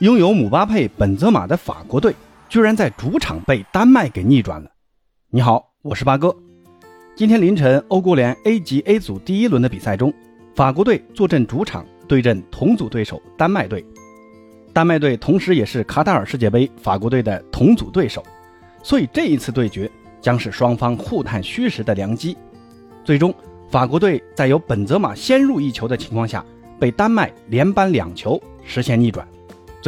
拥有姆巴佩、本泽马的法国队，居然在主场被丹麦给逆转了。你好，我是八哥。今天凌晨，欧国联 A 级 A 组第一轮的比赛中，法国队坐镇主场对阵同组对手丹麦队。丹麦队同时也是卡塔尔世界杯法国队的同组对手，所以这一次对决将是双方互探虚实的良机。最终，法国队在由本泽马先入一球的情况下，被丹麦连扳两球，实现逆转。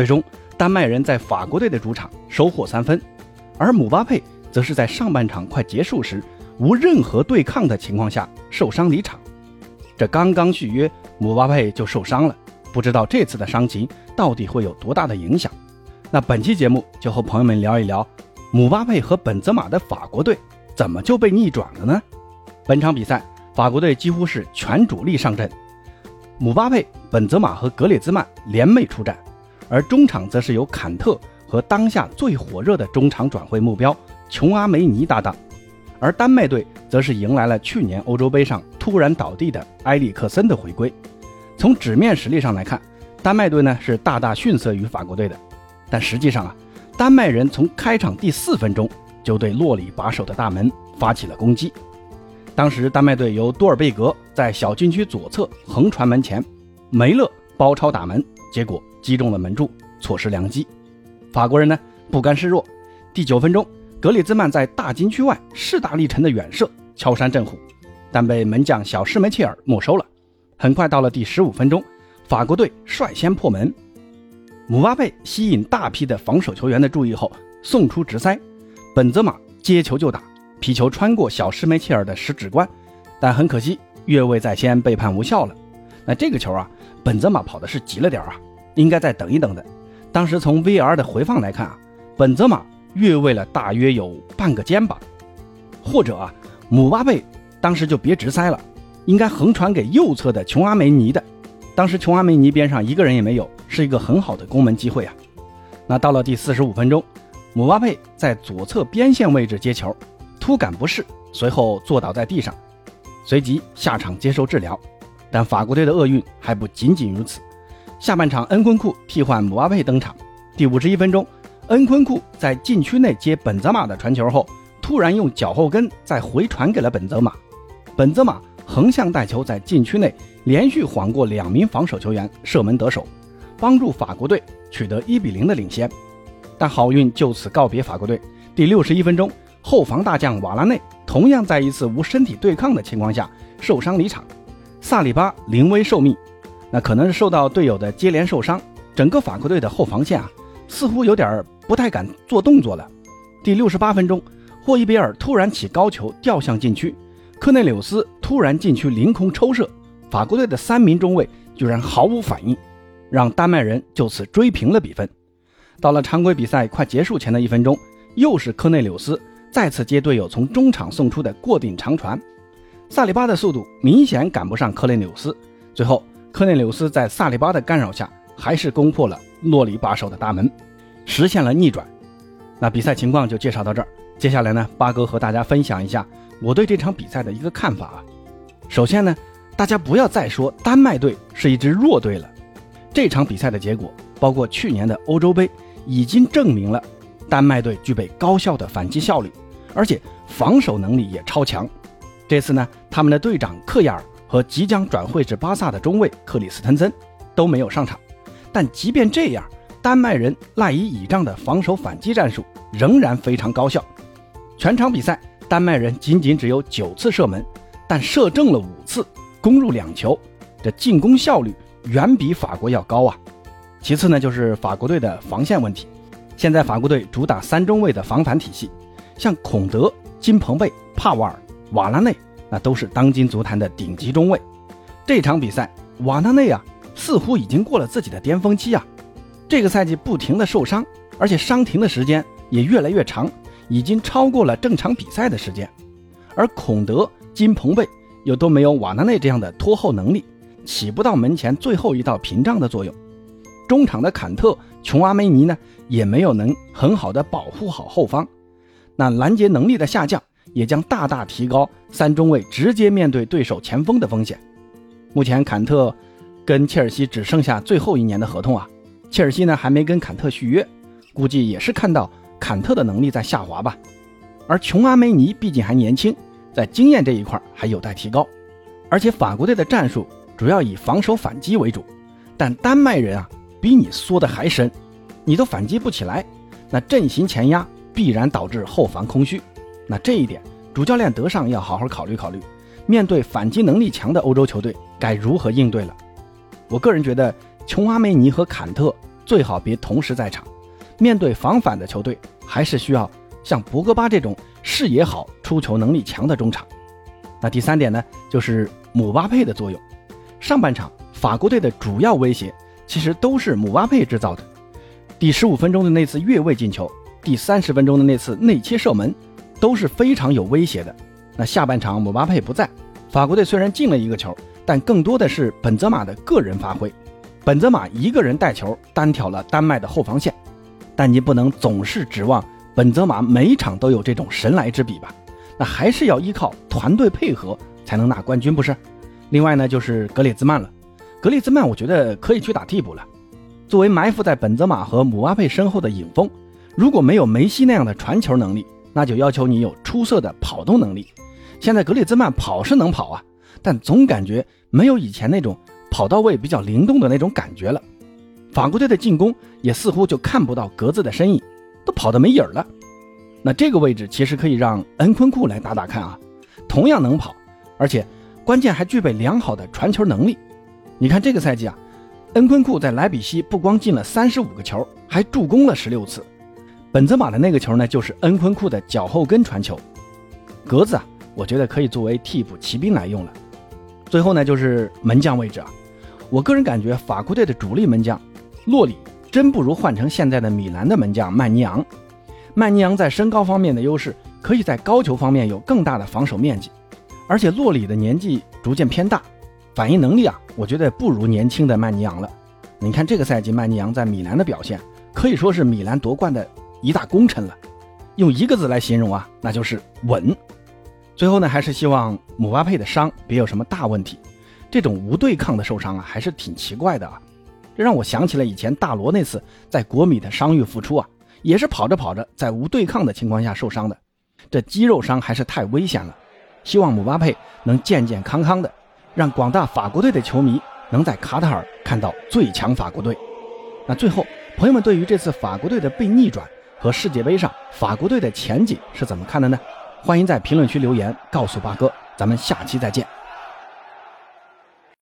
最终，丹麦人在法国队的主场收获三分，而姆巴佩则是在上半场快结束时，无任何对抗的情况下受伤离场。这刚刚续约，姆巴佩就受伤了，不知道这次的伤情到底会有多大的影响。那本期节目就和朋友们聊一聊，姆巴佩和本泽马的法国队怎么就被逆转了呢？本场比赛，法国队几乎是全主力上阵，姆巴佩、本泽马和格列兹曼联袂出战。而中场则是由坎特和当下最火热的中场转会目标琼阿梅尼搭档，而丹麦队则是迎来了去年欧洲杯上突然倒地的埃里克森的回归。从纸面实力上来看，丹麦队呢是大大逊色于法国队的，但实际上啊，丹麦人从开场第四分钟就对洛里把守的大门发起了攻击。当时丹麦队由多尔贝格在小禁区左侧横传门前，梅勒包抄打门，结果。击中了门柱，错失良机。法国人呢不甘示弱，第九分钟，格里兹曼在大禁区外势大力沉的远射敲山震虎，但被门将小施梅切尔没收了。很快到了第十五分钟，法国队率先破门，姆巴佩吸引大批的防守球员的注意后送出直塞，本泽马接球就打，皮球穿过小施梅切尔的食指关，但很可惜越位在先被判无效了。那这个球啊，本泽马跑的是急了点啊。应该再等一等的。当时从 VR 的回放来看啊，本泽马越位了大约有半个肩膀，或者啊，姆巴佩当时就别直塞了，应该横传给右侧的琼阿梅尼的。当时琼阿梅尼边上一个人也没有，是一个很好的攻门机会啊。那到了第四十五分钟，姆巴佩在左侧边线位置接球，突感不适，随后坐倒在地上，随即下场接受治疗。但法国队的厄运还不仅仅如此。下半场，恩昆库替换姆巴佩登场。第五十一分钟，恩昆库在禁区内接本泽马的传球后，突然用脚后跟再回传给了本泽马。本泽马横向带球在禁区内连续晃过两名防守球员，射门得手，帮助法国队取得一比零的领先。但好运就此告别法国队。第六十一分钟，后防大将瓦拉内同样在一次无身体对抗的情况下受伤离场，萨里巴临危受命。那可能是受到队友的接连受伤，整个法国队的后防线啊，似乎有点不太敢做动作了。第六十八分钟，霍伊比尔突然起高球吊向禁区，科内柳斯突然禁区凌空抽射，法国队的三名中卫居然毫无反应，让丹麦人就此追平了比分。到了常规比赛快结束前的一分钟，又是科内柳斯再次接队友从中场送出的过顶长传，萨里巴的速度明显赶不上科内纽斯，最后。科内纽斯在萨利巴的干扰下，还是攻破了洛里把守的大门，实现了逆转。那比赛情况就介绍到这儿。接下来呢，八哥和大家分享一下我对这场比赛的一个看法啊。首先呢，大家不要再说丹麦队是一支弱队了。这场比赛的结果，包括去年的欧洲杯，已经证明了丹麦队具备高效的反击效率，而且防守能力也超强。这次呢，他们的队长克亚尔。和即将转会至巴萨的中卫克里斯滕森都没有上场，但即便这样，丹麦人赖以倚仗的防守反击战术仍然非常高效。全场比赛，丹麦人仅仅只有九次射门，但射正了五次，攻入两球，这进攻效率远比法国要高啊。其次呢，就是法国队的防线问题。现在法国队主打三中卫的防反体系，像孔德、金彭贝、帕瓦尔、瓦拉内。那都是当今足坛的顶级中卫。这场比赛，瓦纳内啊，似乎已经过了自己的巅峰期啊。这个赛季不停的受伤，而且伤停的时间也越来越长，已经超过了正常比赛的时间。而孔德、金彭贝又都没有瓦纳内这样的拖后能力，起不到门前最后一道屏障的作用。中场的坎特、琼阿梅尼呢，也没有能很好的保护好后方。那拦截能力的下降。也将大大提高三中卫直接面对对手前锋的风险。目前坎特跟切尔西只剩下最后一年的合同啊，切尔西呢还没跟坎特续约，估计也是看到坎特的能力在下滑吧。而琼阿梅尼毕竟还年轻，在经验这一块还有待提高。而且法国队的战术主要以防守反击为主，但丹麦人啊比你缩得还深，你都反击不起来，那阵型前压必然导致后防空虚。那这一点，主教练德尚要好好考虑考虑。面对反击能力强的欧洲球队，该如何应对了？我个人觉得，琼阿梅尼和坎特最好别同时在场。面对防反的球队，还是需要像博格巴这种视野好、出球能力强的中场。那第三点呢，就是姆巴佩的作用。上半场法国队的主要威胁其实都是姆巴佩制造的。第十五分钟的那次越位进球，第三十分钟的那次内切射门，都是非常有威胁的。那下半场姆巴佩不在，法国队虽然进了一个球，但更多的是本泽马的个人发挥。本泽马一个人带球单挑了丹麦的后防线，但你不能总是指望本泽马每场都有这种神来之笔吧？那还是要依靠团队配合才能拿冠军，不是？另外呢，就是格列兹曼了。格列兹曼我觉得可以去打替补了。作为埋伏在本泽马和姆巴佩身后的影锋，如果没有梅西那样的传球能力，那就要求你有出色的跑动能力。现在格里兹曼跑是能跑啊，但总感觉没有以前那种跑到位、比较灵动的那种感觉了。法国队的进攻也似乎就看不到格子的身影，都跑得没影儿了。那这个位置其实可以让恩昆库来打打看啊，同样能跑，而且关键还具备良好的传球能力。你看这个赛季啊，恩昆库在莱比锡不光进了三十五个球，还助攻了十六次。本泽马的那个球呢，就是恩昆库的脚后跟传球。格子啊，我觉得可以作为替补骑兵来用了。最后呢，就是门将位置啊，我个人感觉法国队的主力门将洛里真不如换成现在的米兰的门将曼尼昂。曼尼昂在身高方面的优势，可以在高球方面有更大的防守面积。而且洛里的年纪逐渐偏大，反应能力啊，我觉得不如年轻的曼尼昂了。你看这个赛季曼尼昂在米兰的表现，可以说是米兰夺冠的。一大功臣了，用一个字来形容啊，那就是稳。最后呢，还是希望姆巴佩的伤别有什么大问题。这种无对抗的受伤啊，还是挺奇怪的啊。这让我想起了以前大罗那次在国米的伤愈复出啊，也是跑着跑着在无对抗的情况下受伤的。这肌肉伤还是太危险了。希望姆巴佩能健健康康的，让广大法国队的球迷能在卡塔尔看到最强法国队。那最后，朋友们对于这次法国队的被逆转。和世界杯上法国队的前景是怎么看的呢？欢迎在评论区留言告诉八哥，咱们下期再见。